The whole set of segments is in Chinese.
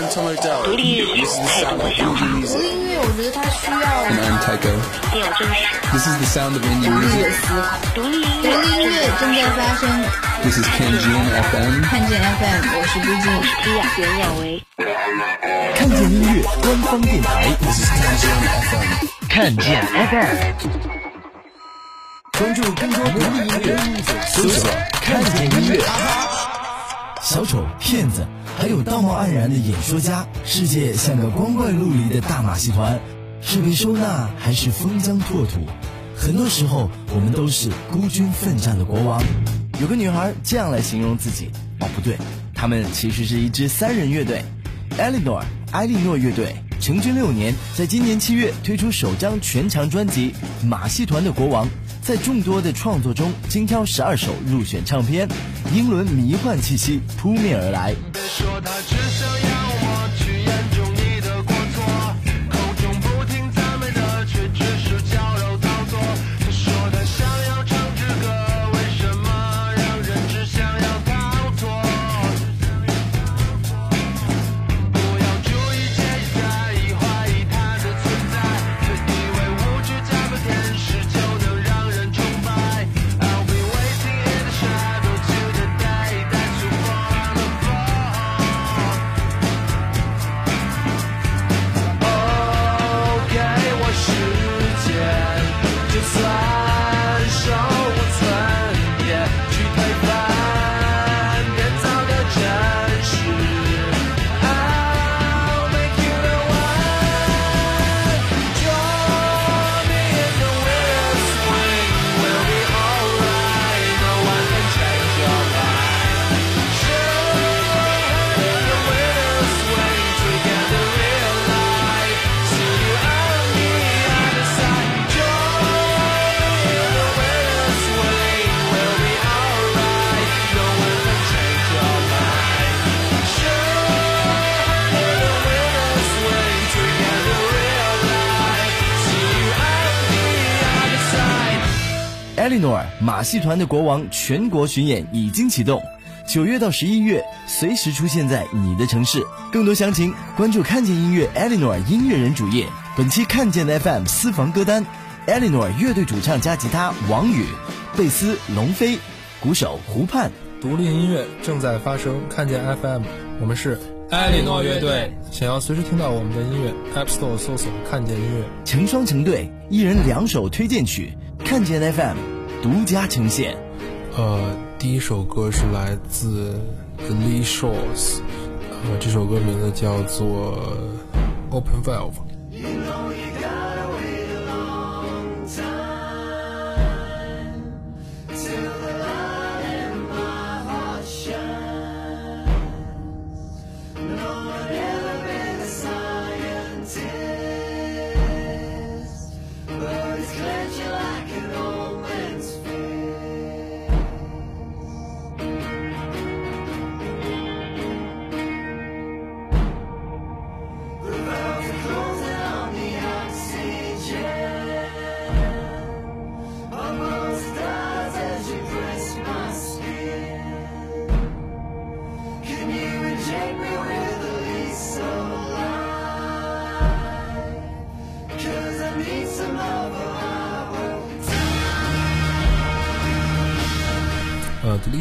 独立日 This is the 太 sound 多 of 想法，indie 独立音乐，我觉得它需要 And I'm Tycho. 没有真实。This is the sound of indie 独立的 music. 思考。独立音独立音乐乐正在发生。This is Kenjin FM. 看见 FM，我是朱静。迪亚袁娅维。看见音乐官方电台，This is Kenjin FM. 看见 FM，关注更多独立音乐，搜索“看见音乐”。小丑、骗子，还有道貌岸然的演说家，世界像个光怪陆离的大马戏团，是被收纳还是封疆拓土？很多时候，我们都是孤军奋战的国王。有个女孩这样来形容自己，哦，不对，他们其实是一支三人乐队，Eleanor 埃莉诺乐队。成军六年，在今年七月推出首张全长专辑《马戏团的国王》，在众多的创作中精挑十二首入选唱片，英伦迷幻气息扑面而来。戏团的国王全国巡演已经启动，九月到十一月随时出现在你的城市。更多详情关注看见音乐 ”Eleanor 音乐人主页。本期看见的 FM 私房歌单：，Eleanor 乐队主唱加吉他王宇，贝斯龙飞，鼓手胡盼。独立音乐正在发生，看见 FM，我们是艾莉诺乐队。想要随时听到我们的音乐，App Store 搜索“看见音乐”。成双成对，一人两首推荐曲，看见 FM 独家呈现。呃，第一首歌是来自 The Lee Shores，呃，这首歌名字叫做 Open Valve。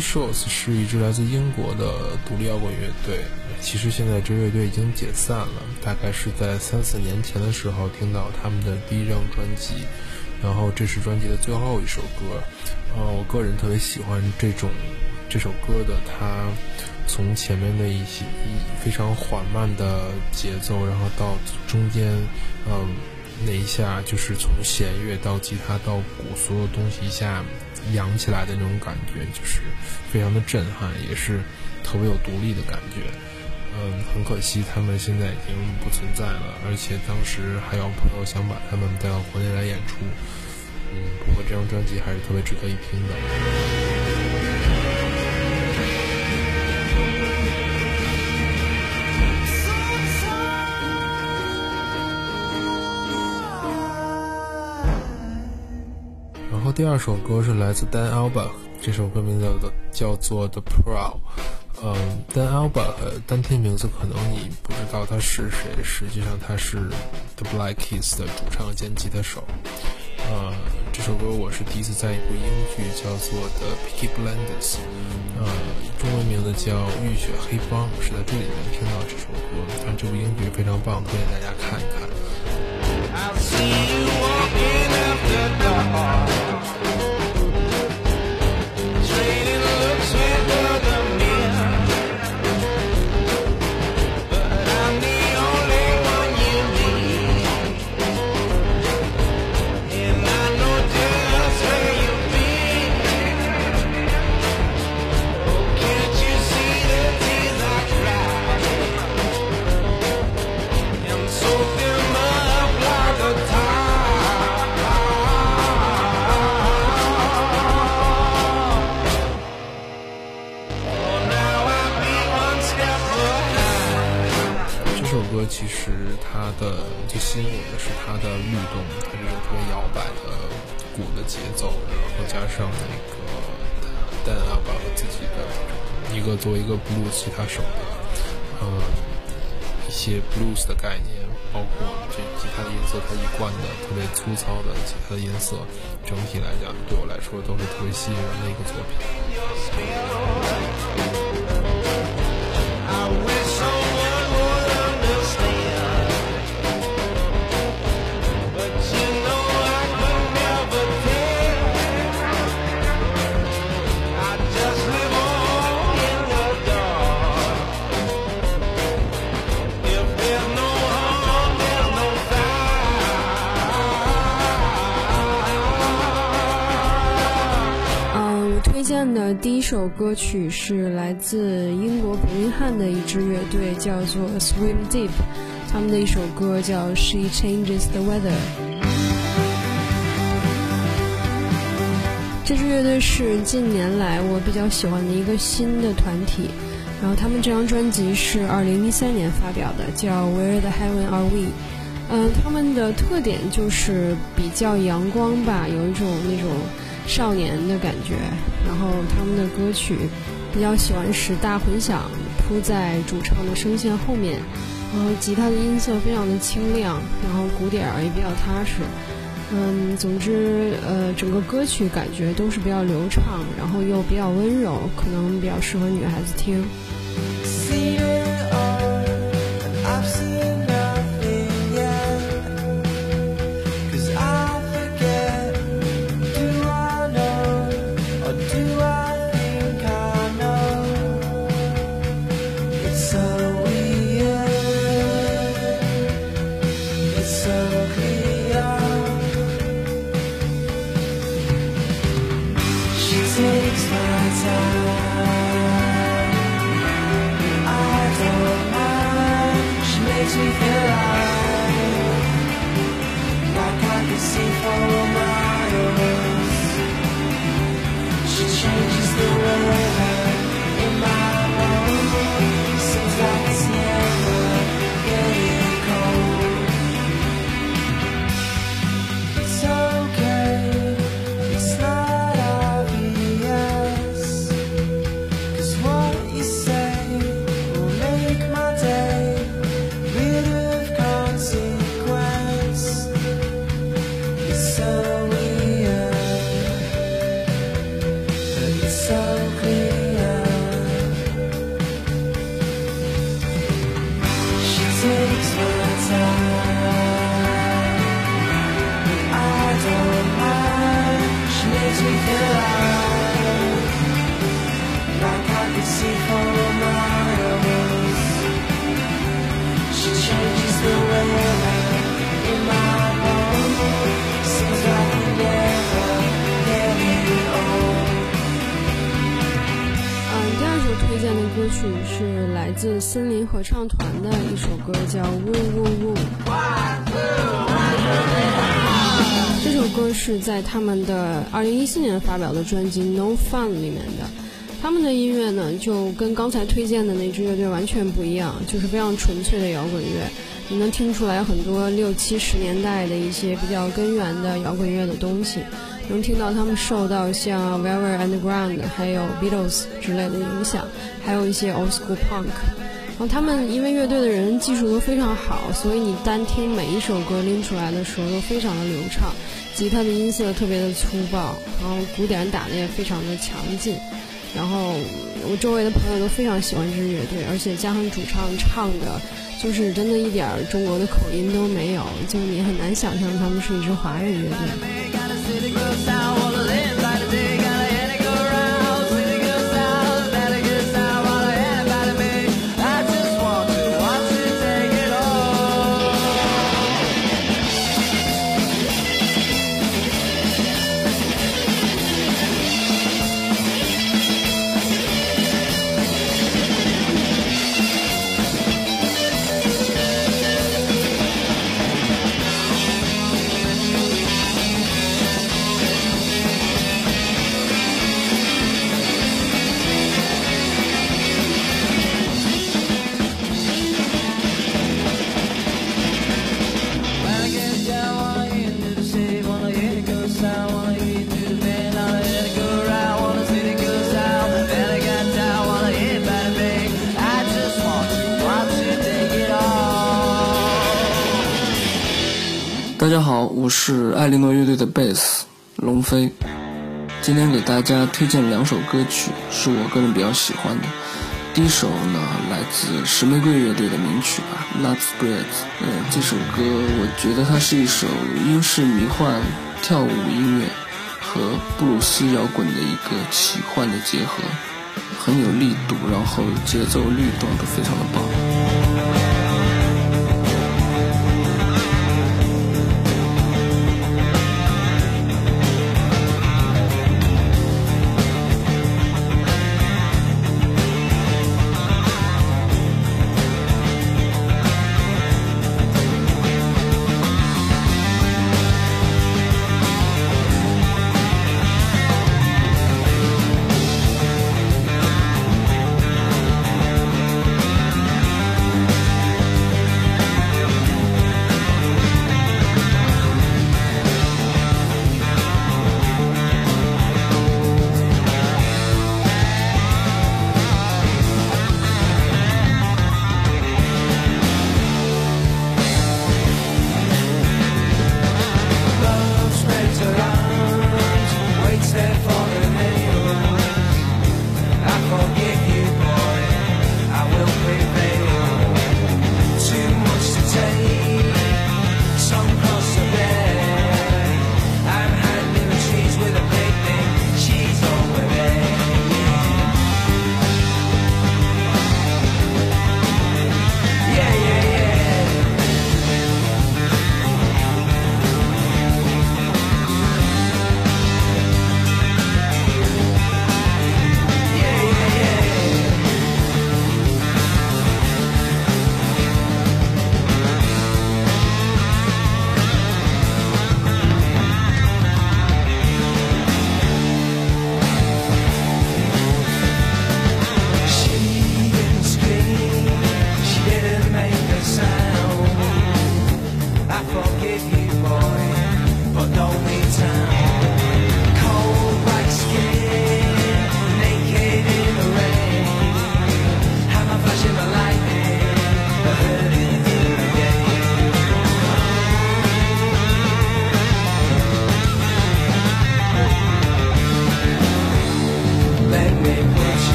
Shores 是一支来自英国的独立摇滚乐队。其实现在这乐队已经解散了，大概是在三四年前的时候听到他们的第一张专辑，然后这是专辑的最后一首歌。呃，我个人特别喜欢这种这首歌的，它从前面的一些一非常缓慢的节奏，然后到中间，嗯、那一下就是从弦乐到吉他到鼓，所有东西一下扬起来的那种感觉，就是非常的震撼，也是特别有独立的感觉。嗯，很可惜他们现在已经不存在了，而且当时还有朋友想把他们带到国内来演出。嗯，不过这张专辑还是特别值得一听的。第二首歌是来自 Dan Alba，这首歌名字叫做叫做 The Pro。嗯，Dan Alba 单听名字可能你不知道他是谁，实际上他是 The Black Keys 的主唱兼吉他手。呃，这首歌我是第一次在一部英剧叫做 The《Peaky Blinders》，呃，中文名字叫《浴血黑帮》，是在这里面听到这首歌。但这部英剧非常棒，推荐大家看一看。其实它的最吸引我的是它的律动，它这种特别摇摆的鼓的节奏，然后加上那个丹阿巴和自己的一个作为一个 blues 吉他手的，呃，一些 blues 的概念，包括这吉他的音色，它一贯的特别粗糙的吉他的音色，整体来讲对我来说都是特别吸引人的一个作品。第一首歌曲是来自英国伯明翰的一支乐队，叫做 Swim Deep，他们的一首歌叫《She Changes the Weather》。这支乐队是近年来我比较喜欢的一个新的团体，然后他们这张专辑是2013年发表的，叫《Where the Heaven Are We》。嗯，他们的特点就是比较阳光吧，有一种那种少年的感觉。然后他们的歌曲比较喜欢使大混响铺在主唱的声线后面，然后吉他的音色非常的清亮，然后鼓点儿也比较踏实。嗯，总之，呃，整个歌曲感觉都是比较流畅，然后又比较温柔，可能比较适合女孩子听。森林合唱团的一首歌，叫《Woo Woo Woo》。这首歌是在他们的2014年发表的专辑《No Fun》里面的。他们的音乐呢，就跟刚才推荐的那支乐队完全不一样，就是非常纯粹的摇滚乐。你能听出来很多六七十年代的一些比较根源的摇滚乐的东西，能听到他们受到像 Velvet Underground 还有 Beatles 之类的影响，还有一些 Old School Punk。然后他们因为乐队的人技术都非常好，所以你单听每一首歌拎出来的时候都非常的流畅，吉他的音色特别的粗暴，然后鼓点打的也非常的强劲。然后我周围的朋友都非常喜欢这支乐队，而且加上主唱唱的，就是真的一点中国的口音都没有，就你很难想象他们是一支华语乐队。飞。今天给大家推荐两首歌曲，是我个人比较喜欢的。第一首呢，来自石玫瑰乐队的名曲吧，《Love Spreads》。嗯，这首歌我觉得它是一首英式迷幻跳舞音乐和布鲁斯摇滚的一个奇幻的结合，很有力度，然后节奏律动都非常的棒。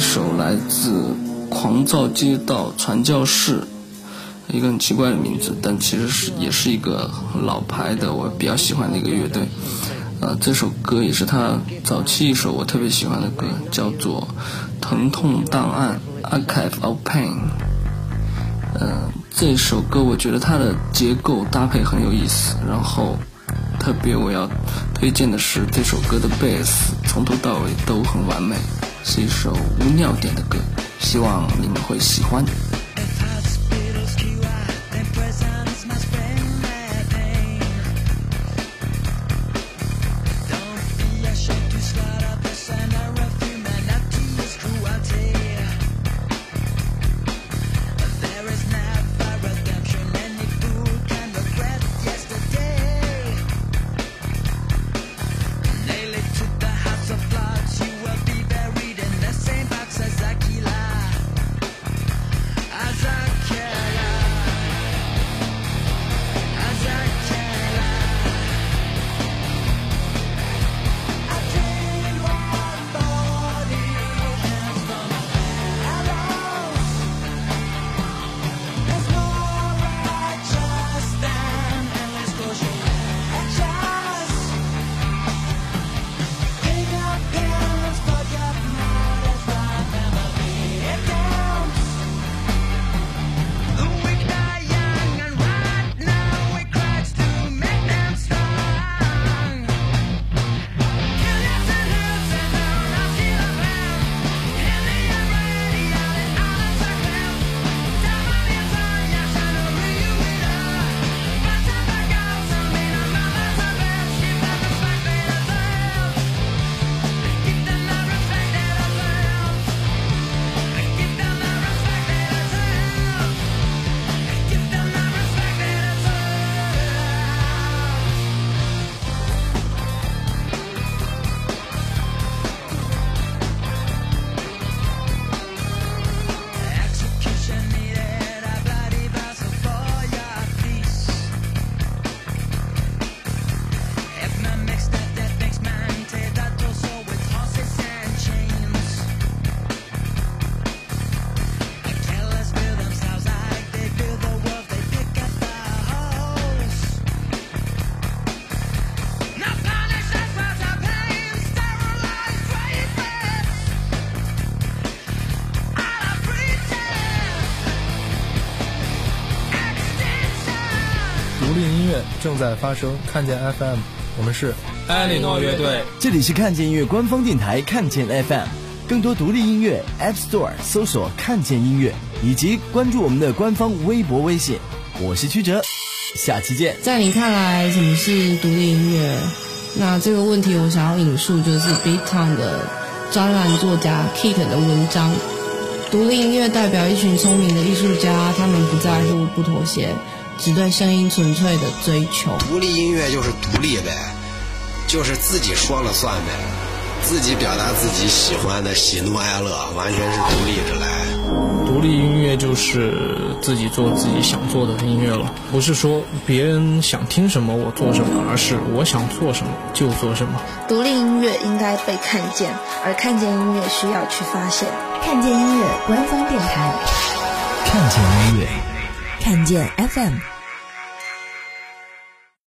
首来自狂躁街道传教士，一个很奇怪的名字，但其实是也是一个老牌的我比较喜欢的一个乐队。呃，这首歌也是他早期一首我特别喜欢的歌，叫做《疼痛档案》（Archive of Pain）。呃，这首歌我觉得它的结构搭配很有意思，然后特别我要推荐的是这首歌的贝斯，从头到尾都很完美，是一首无尿点的歌，希望你们会喜欢。正在发生，看见 FM，我们是艾莉诺乐队。这里是看见音乐官方电台看见 FM，更多独立音乐 App Store 搜索看见音乐，以及关注我们的官方微博、微信。我是曲哲，下期见。在你看来，什么是独立音乐？那这个问题我想要引述就是 Beat Town 的专栏作家 Kit 的文章。独立音乐代表一群聪明的艺术家，他们不在乎、不妥协，只对声音纯粹的追求。独立音乐就是独立呗，就是自己说了算呗，自己表达自己喜欢的喜怒哀乐，完全是独立着来。独立音乐就是自己做自己想做的音乐了，不是说别人想听什么我做什么，而是我想做什么就做什么。独立音乐应该被看见，而看见音乐需要去发现。看见音乐官方电台，看见音乐，看见 FM。